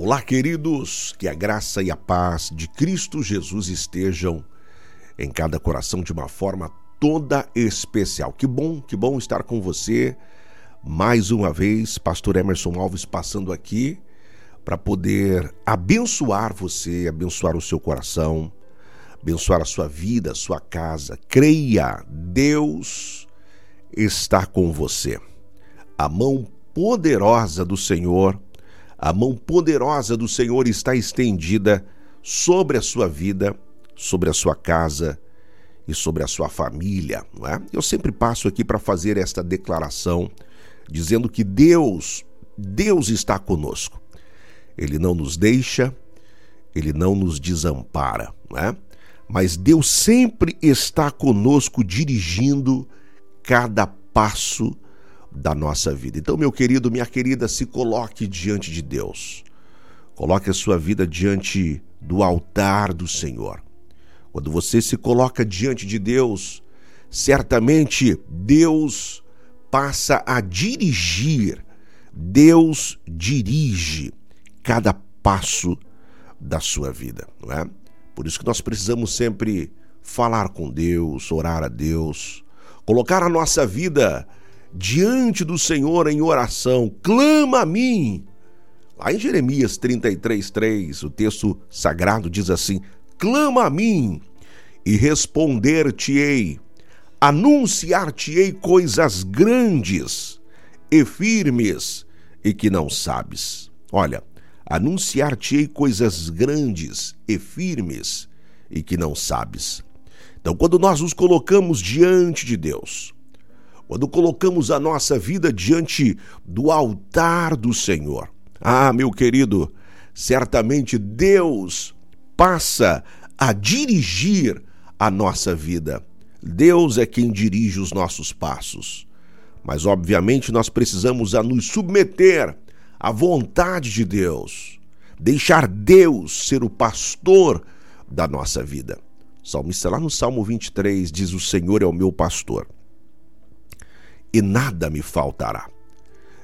Olá, queridos, que a graça e a paz de Cristo Jesus estejam em cada coração de uma forma toda especial. Que bom, que bom estar com você mais uma vez, Pastor Emerson Alves passando aqui para poder abençoar você, abençoar o seu coração, abençoar a sua vida, a sua casa. Creia, Deus está com você. A mão poderosa do Senhor a mão poderosa do Senhor está estendida sobre a sua vida, sobre a sua casa e sobre a sua família, é? Eu sempre passo aqui para fazer esta declaração dizendo que Deus, Deus está conosco. Ele não nos deixa, ele não nos desampara, não é? Mas Deus sempre está conosco dirigindo cada passo da nossa vida. Então, meu querido, minha querida, se coloque diante de Deus. Coloque a sua vida diante do altar do Senhor. Quando você se coloca diante de Deus, certamente Deus passa a dirigir, Deus dirige cada passo da sua vida, não é? Por isso que nós precisamos sempre falar com Deus, orar a Deus, colocar a nossa vida diante do Senhor em oração, clama a mim. Lá em Jeremias 33, 3, o texto sagrado diz assim: clama a mim e responder-te-ei, anunciar-te-ei coisas grandes e firmes e que não sabes. Olha, anunciar-te-ei coisas grandes e firmes e que não sabes. Então, quando nós nos colocamos diante de Deus, quando colocamos a nossa vida diante do altar do Senhor. Ah, meu querido, certamente Deus passa a dirigir a nossa vida. Deus é quem dirige os nossos passos. Mas, obviamente, nós precisamos a nos submeter à vontade de Deus, deixar Deus ser o pastor da nossa vida. Salmista, lá no Salmo 23, diz: O Senhor é o meu pastor e nada me faltará.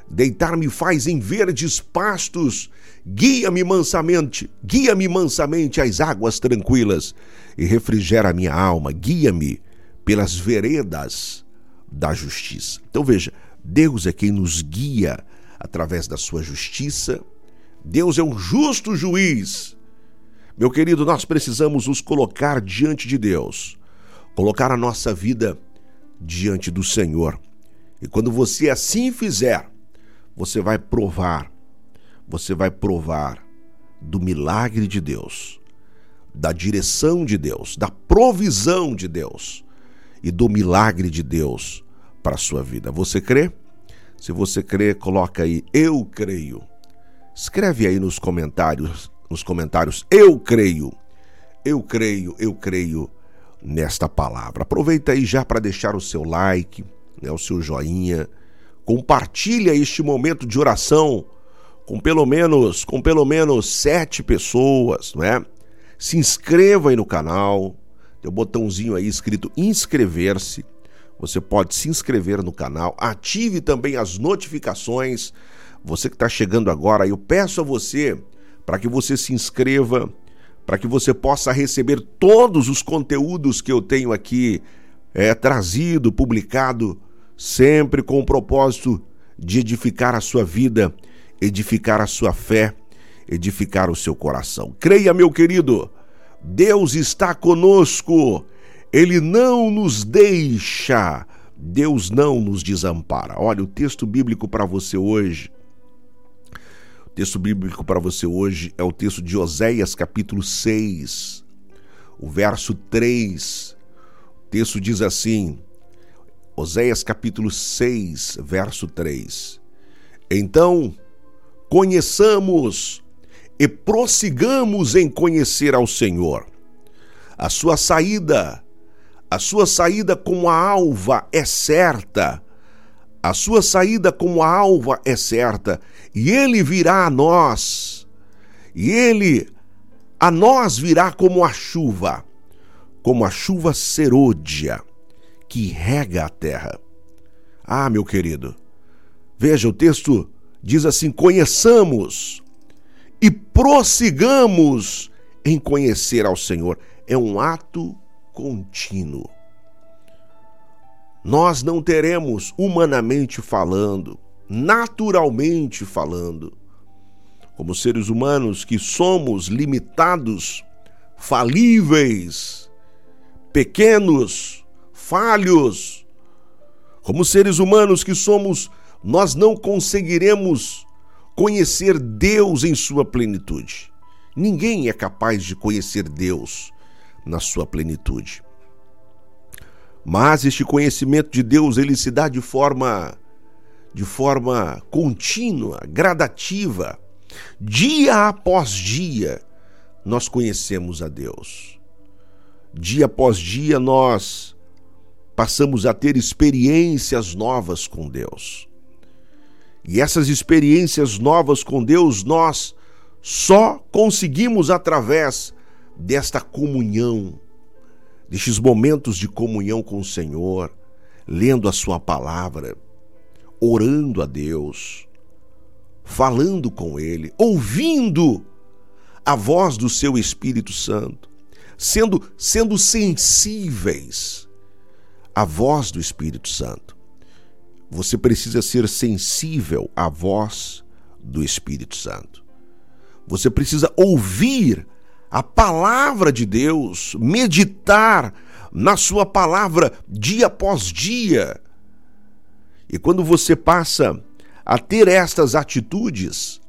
Deitar-me faz em verdes pastos, guia-me mansamente, guia-me mansamente às águas tranquilas e refrigera minha alma, guia-me pelas veredas da justiça. Então veja, Deus é quem nos guia através da sua justiça. Deus é um justo juiz. Meu querido, nós precisamos nos colocar diante de Deus, colocar a nossa vida diante do Senhor e quando você assim fizer, você vai provar, você vai provar do milagre de Deus, da direção de Deus, da provisão de Deus e do milagre de Deus para a sua vida. Você crê? Se você crê, coloca aí eu creio. Escreve aí nos comentários, nos comentários eu creio. Eu creio, eu creio nesta palavra. Aproveita aí já para deixar o seu like, né, o seu joinha, compartilha este momento de oração com pelo menos com pelo menos sete pessoas, não é? Se inscreva aí no canal, tem o um botãozinho aí escrito inscrever-se. Você pode se inscrever no canal, ative também as notificações. Você que está chegando agora, eu peço a você para que você se inscreva, para que você possa receber todos os conteúdos que eu tenho aqui é, trazido, publicado sempre com o propósito de edificar a sua vida, edificar a sua fé, edificar o seu coração. Creia, meu querido, Deus está conosco, Ele não nos deixa, Deus não nos desampara. Olha, o texto bíblico para você hoje. O texto bíblico para você hoje é o texto de Oséias, capítulo 6, o verso 3. Texto diz assim: Oséias capítulo 6, verso 3. Então, conheçamos e prossigamos em conhecer ao Senhor. A sua saída, a sua saída como a alva é certa. A sua saída como a alva é certa, e ele virá a nós. E ele a nós virá como a chuva, como a chuva serôdia que rega a terra. Ah, meu querido, veja, o texto diz assim: conheçamos e prossigamos em conhecer ao Senhor. É um ato contínuo. Nós não teremos, humanamente falando, naturalmente falando, como seres humanos que somos limitados, falíveis, pequenos, falhos, como seres humanos que somos, nós não conseguiremos conhecer Deus em sua plenitude. Ninguém é capaz de conhecer Deus na sua plenitude. Mas este conhecimento de Deus, ele se dá de forma de forma contínua, gradativa. Dia após dia, nós conhecemos a Deus. Dia após dia, nós passamos a ter experiências novas com Deus. E essas experiências novas com Deus nós só conseguimos através desta comunhão, destes momentos de comunhão com o Senhor, lendo a Sua palavra, orando a Deus, falando com Ele, ouvindo a voz do Seu Espírito Santo, sendo, sendo sensíveis à voz do Espírito Santo. Você precisa ser sensível à voz do Espírito Santo. Você precisa ouvir a palavra de Deus, meditar na Sua palavra dia após dia. E quando você passa a ter estas atitudes,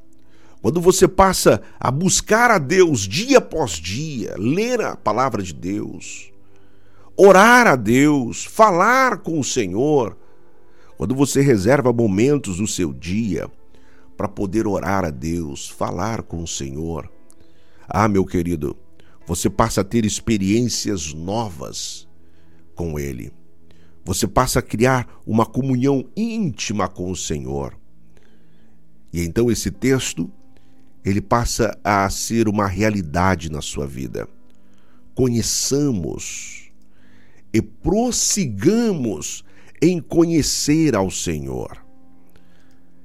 quando você passa a buscar a Deus dia após dia, ler a palavra de Deus, orar a Deus, falar com o Senhor, quando você reserva momentos do seu dia para poder orar a Deus, falar com o Senhor, ah, meu querido, você passa a ter experiências novas com Ele. Você passa a criar uma comunhão íntima com o Senhor. E então esse texto, ele passa a ser uma realidade na sua vida. Conheçamos e prossigamos em conhecer ao Senhor.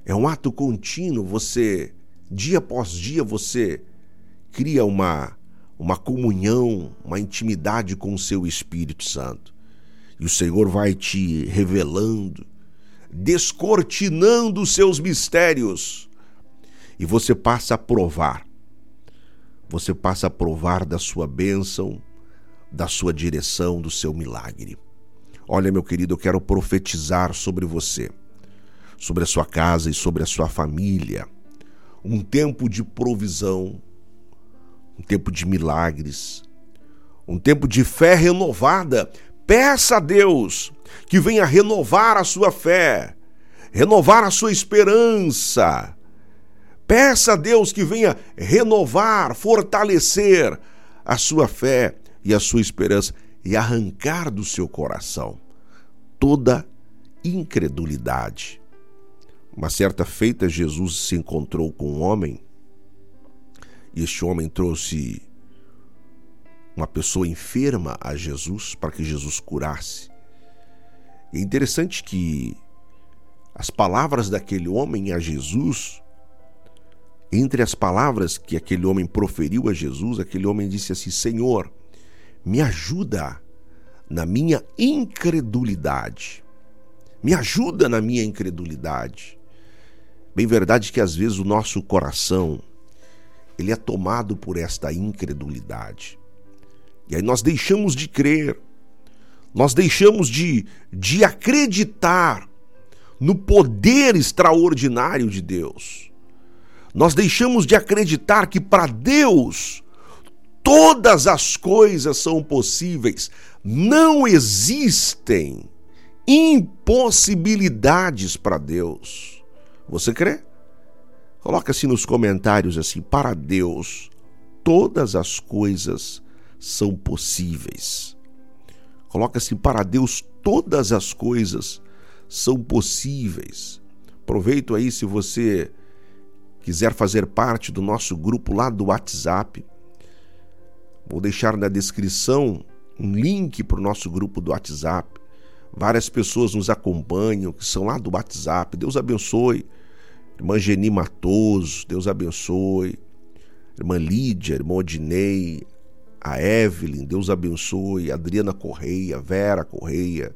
É um ato contínuo, você, dia após dia, você cria uma, uma comunhão, uma intimidade com o seu Espírito Santo. E o Senhor vai te revelando, descortinando os seus mistérios. E você passa a provar. Você passa a provar da sua bênção, da sua direção, do seu milagre. Olha, meu querido, eu quero profetizar sobre você, sobre a sua casa e sobre a sua família. Um tempo de provisão, um tempo de milagres, um tempo de fé renovada. Peça a Deus que venha renovar a sua fé, renovar a sua esperança. Peça a Deus que venha renovar, fortalecer a sua fé e a sua esperança e arrancar do seu coração toda incredulidade. Uma certa feita, Jesus se encontrou com um homem e este homem trouxe uma pessoa enferma a Jesus para que Jesus curasse. é interessante que as palavras daquele homem a Jesus, entre as palavras que aquele homem proferiu a Jesus, aquele homem disse assim: Senhor, me ajuda na minha incredulidade. Me ajuda na minha incredulidade. Bem verdade que às vezes o nosso coração ele é tomado por esta incredulidade. E aí nós deixamos de crer, nós deixamos de, de acreditar no poder extraordinário de Deus. Nós deixamos de acreditar que para Deus todas as coisas são possíveis. Não existem impossibilidades para Deus. Você crê? Coloca assim nos comentários assim: para Deus todas as coisas são possíveis. Coloca assim: para Deus todas as coisas são possíveis. Aproveito aí se você quiser fazer parte do nosso grupo lá do WhatsApp. Vou deixar na descrição um link para o nosso grupo do WhatsApp. Várias pessoas nos acompanham que são lá do WhatsApp. Deus abençoe. Irmã Geni Matoso, Deus abençoe. irmã Lídia, irmão Odinei, a Evelyn, Deus abençoe, Adriana Correia, Vera Correia,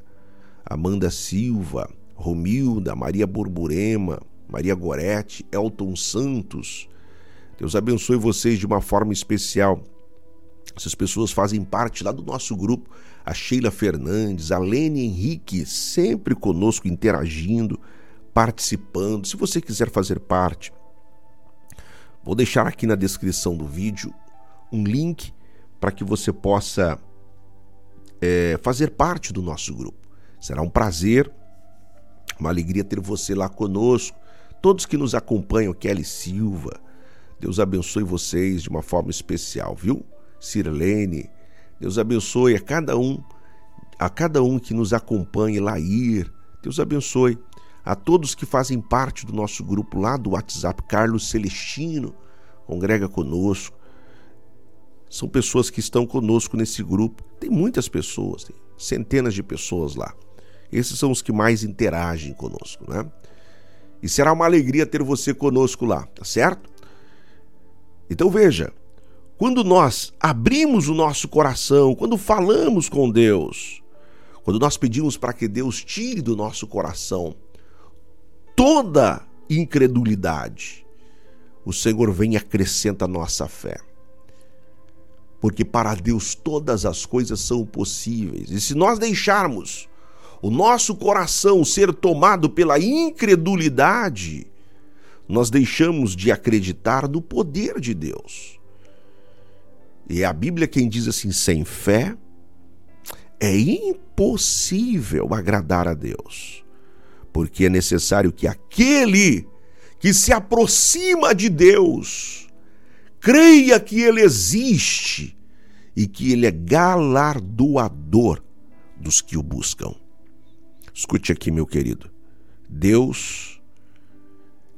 Amanda Silva, Romilda, Maria Borborema, Maria Gorete, Elton Santos. Deus abençoe vocês de uma forma especial. Essas pessoas fazem parte lá do nosso grupo. A Sheila Fernandes, a Lene Henrique, sempre conosco, interagindo, participando. Se você quiser fazer parte, vou deixar aqui na descrição do vídeo um link para que você possa é, fazer parte do nosso grupo. Será um prazer, uma alegria ter você lá conosco. Todos que nos acompanham, Kelly Silva, Deus abençoe vocês de uma forma especial, viu? Sirlene, Deus abençoe a cada um, a cada um que nos acompanha, Lair, Deus abençoe a todos que fazem parte do nosso grupo lá do WhatsApp, Carlos Celestino, congrega conosco. São pessoas que estão conosco nesse grupo. Tem muitas pessoas, tem centenas de pessoas lá. Esses são os que mais interagem conosco, né? E será uma alegria ter você conosco lá, tá certo? Então veja, quando nós abrimos o nosso coração, quando falamos com Deus, quando nós pedimos para que Deus tire do nosso coração toda incredulidade, o Senhor vem e acrescenta a nossa fé. Porque para Deus todas as coisas são possíveis. E se nós deixarmos o nosso coração ser tomado pela incredulidade, nós deixamos de acreditar no poder de Deus. E a Bíblia quem diz assim: sem fé é impossível agradar a Deus, porque é necessário que aquele que se aproxima de Deus creia que Ele existe e que Ele é galardoador dos que o buscam. Escute aqui, meu querido. Deus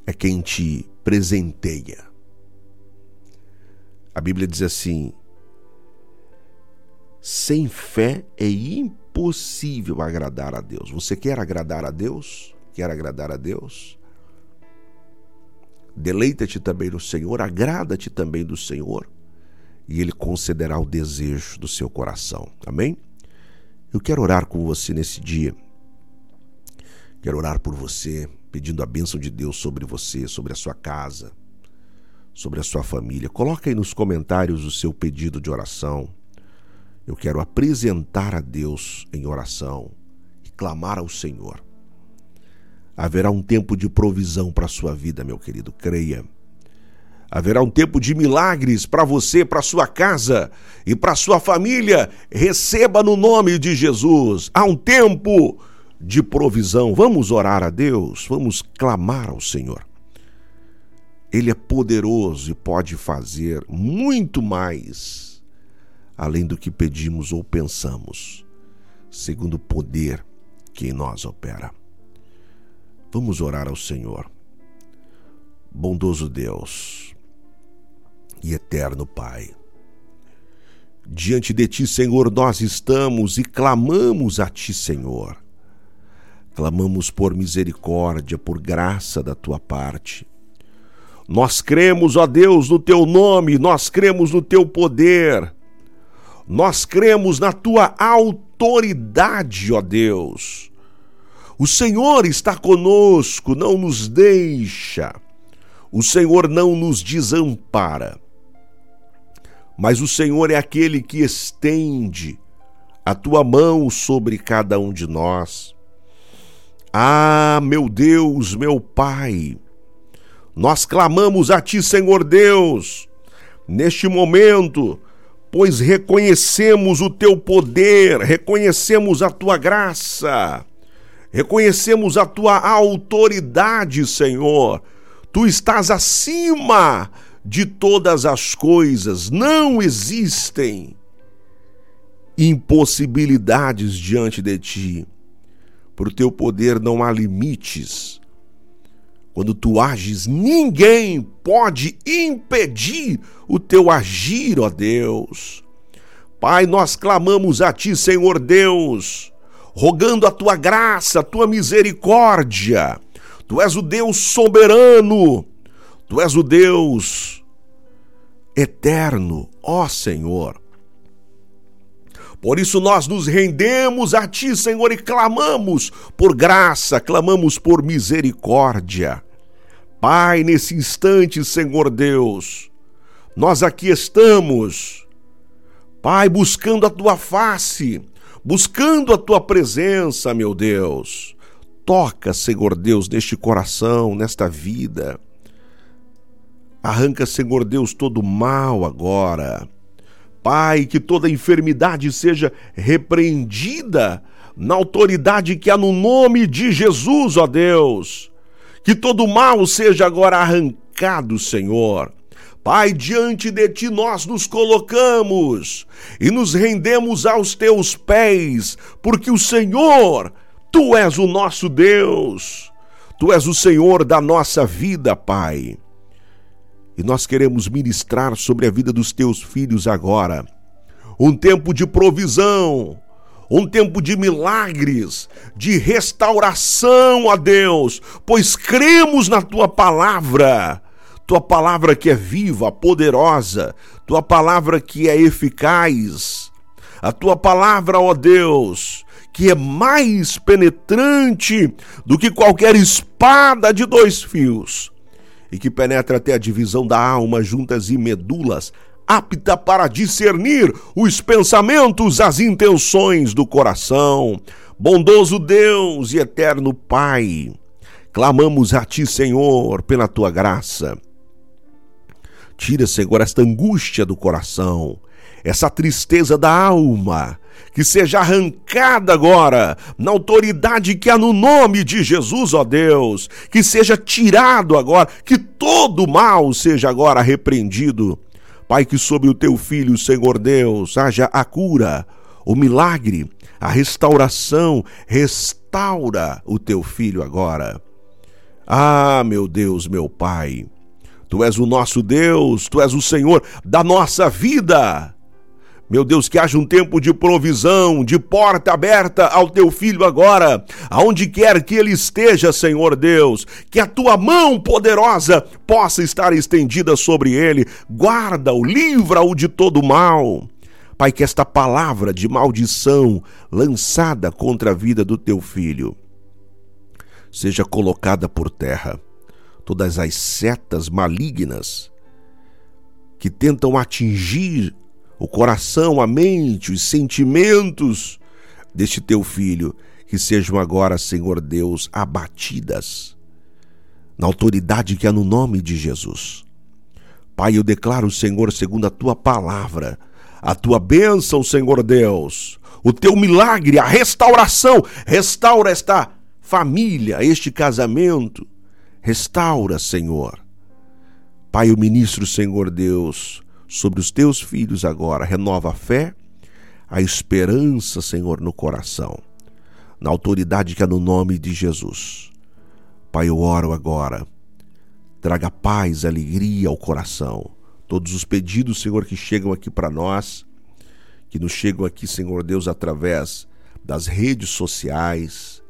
é quem te presenteia. A Bíblia diz assim: sem fé é impossível agradar a Deus. Você quer agradar a Deus? Quer agradar a Deus? Deleita-te também no Senhor, agrada-te também do Senhor, e Ele concederá o desejo do seu coração. Amém? Eu quero orar com você nesse dia. Quero orar por você, pedindo a bênção de Deus sobre você, sobre a sua casa sobre a sua família. Coloque aí nos comentários o seu pedido de oração. Eu quero apresentar a Deus em oração e clamar ao Senhor. Haverá um tempo de provisão para a sua vida, meu querido, creia. Haverá um tempo de milagres para você, para sua casa e para sua família. Receba no nome de Jesus. Há um tempo de provisão. Vamos orar a Deus, vamos clamar ao Senhor. Ele é poderoso e pode fazer muito mais além do que pedimos ou pensamos, segundo o poder que em nós opera. Vamos orar ao Senhor. Bondoso Deus e eterno Pai, diante de Ti, Senhor, nós estamos e clamamos a Ti, Senhor. Clamamos por misericórdia, por graça da Tua parte nós cremos, ó Deus, no teu nome, nós cremos no teu poder, nós cremos na tua autoridade, ó Deus. O Senhor está conosco, não nos deixa, o Senhor não nos desampara, mas o Senhor é aquele que estende a tua mão sobre cada um de nós. Ah, meu Deus, meu Pai, nós clamamos a Ti, Senhor Deus, neste momento, pois reconhecemos o Teu poder, reconhecemos a Tua graça, reconhecemos a Tua autoridade, Senhor. Tu estás acima de todas as coisas, não existem impossibilidades diante de Ti. Por Teu poder não há limites quando tu ages, ninguém pode impedir o teu agir, ó Deus. Pai, nós clamamos a ti, Senhor Deus, rogando a tua graça, a tua misericórdia. Tu és o Deus soberano, tu és o Deus eterno, ó Senhor. Por isso nós nos rendemos a Ti, Senhor, e clamamos por graça, clamamos por misericórdia. Pai, nesse instante, Senhor Deus, nós aqui estamos, Pai, buscando a Tua face, buscando a Tua presença, meu Deus. Toca, Senhor Deus, neste coração, nesta vida. Arranca, Senhor Deus, todo mal agora. Pai, que toda enfermidade seja repreendida na autoridade que há no nome de Jesus, ó Deus. Que todo mal seja agora arrancado, Senhor. Pai, diante de ti nós nos colocamos e nos rendemos aos teus pés, porque o Senhor, tu és o nosso Deus. Tu és o Senhor da nossa vida, Pai. E nós queremos ministrar sobre a vida dos teus filhos agora. Um tempo de provisão, um tempo de milagres, de restauração a Deus, pois cremos na tua palavra. Tua palavra que é viva, poderosa, tua palavra que é eficaz. A tua palavra, ó Deus, que é mais penetrante do que qualquer espada de dois fios e que penetra até a divisão da alma, juntas e medulas, apta para discernir os pensamentos, as intenções do coração. Bondoso Deus e eterno Pai, clamamos a Ti, Senhor, pela Tua graça. Tira, Senhor, esta angústia do coração, essa tristeza da alma, que seja arrancada agora, na autoridade que há no nome de Jesus, ó Deus, que seja tirado agora, que todo mal seja agora repreendido. Pai, que sobre o teu filho, Senhor Deus, haja a cura, o milagre, a restauração, restaura o teu filho agora. Ah, meu Deus, meu Pai, tu és o nosso Deus, tu és o Senhor da nossa vida. Meu Deus, que haja um tempo de provisão, de porta aberta ao teu filho agora, aonde quer que ele esteja, Senhor Deus, que a tua mão poderosa possa estar estendida sobre ele, guarda-o, livra-o de todo mal. Pai, que esta palavra de maldição lançada contra a vida do teu filho seja colocada por terra. Todas as setas malignas que tentam atingir o coração, a mente, os sentimentos deste teu filho, que sejam agora, Senhor Deus, abatidas na autoridade que há no nome de Jesus. Pai, eu declaro, Senhor, segundo a tua palavra, a tua bênção, Senhor Deus, o teu milagre, a restauração, restaura esta família, este casamento, restaura, Senhor. Pai, eu ministro, Senhor Deus, sobre os teus filhos agora. Renova a fé, a esperança, Senhor, no coração, na autoridade que é no nome de Jesus. Pai, eu oro agora. Traga paz, alegria ao coração. Todos os pedidos, Senhor, que chegam aqui para nós, que nos chegam aqui, Senhor Deus, através das redes sociais,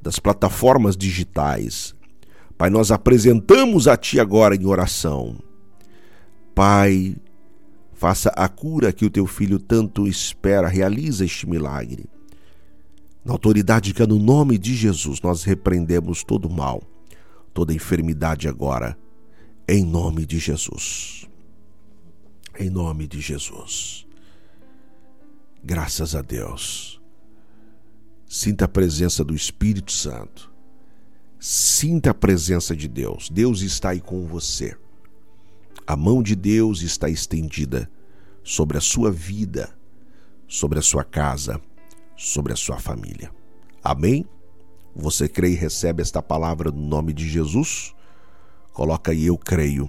das plataformas digitais. Pai, nós apresentamos a Ti agora em oração Pai, faça a cura que o teu filho tanto espera, realiza este milagre. Na autoridade que é no nome de Jesus, nós repreendemos todo mal, toda enfermidade agora, em nome de Jesus. Em nome de Jesus. Graças a Deus. Sinta a presença do Espírito Santo. Sinta a presença de Deus. Deus está aí com você. A mão de Deus está estendida sobre a sua vida, sobre a sua casa, sobre a sua família. Amém? Você crê e recebe esta palavra no nome de Jesus? Coloca aí, eu creio.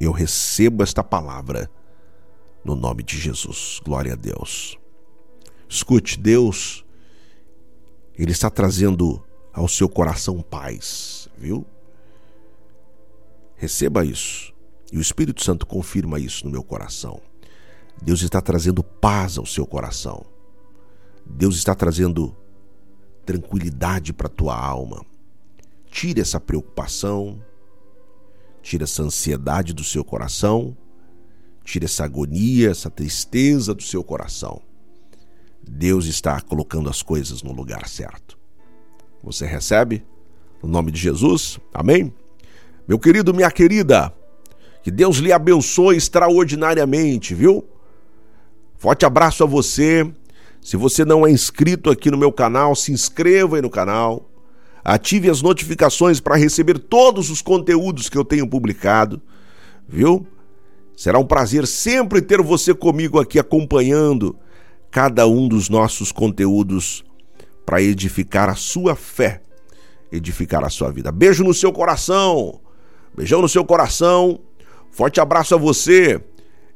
Eu recebo esta palavra no nome de Jesus. Glória a Deus. Escute, Deus, Ele está trazendo ao seu coração paz, viu? Receba isso. E o Espírito Santo confirma isso no meu coração. Deus está trazendo paz ao seu coração. Deus está trazendo tranquilidade para a tua alma. Tire essa preocupação, tire essa ansiedade do seu coração Tire essa agonia, essa tristeza do seu coração. Deus está colocando as coisas no lugar certo. Você recebe? No nome de Jesus? Amém? Meu querido, minha querida, que Deus lhe abençoe extraordinariamente, viu? Forte abraço a você. Se você não é inscrito aqui no meu canal, se inscreva aí no canal. Ative as notificações para receber todos os conteúdos que eu tenho publicado, viu? Será um prazer sempre ter você comigo aqui acompanhando cada um dos nossos conteúdos para edificar a sua fé, edificar a sua vida. Beijo no seu coração, beijão no seu coração, forte abraço a você.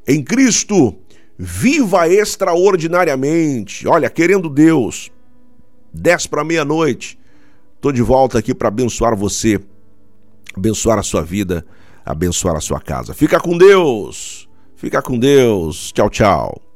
Em Cristo, viva extraordinariamente. Olha, querendo Deus, 10 para meia-noite, estou de volta aqui para abençoar você, abençoar a sua vida, abençoar a sua casa. Fica com Deus, fica com Deus. Tchau, tchau.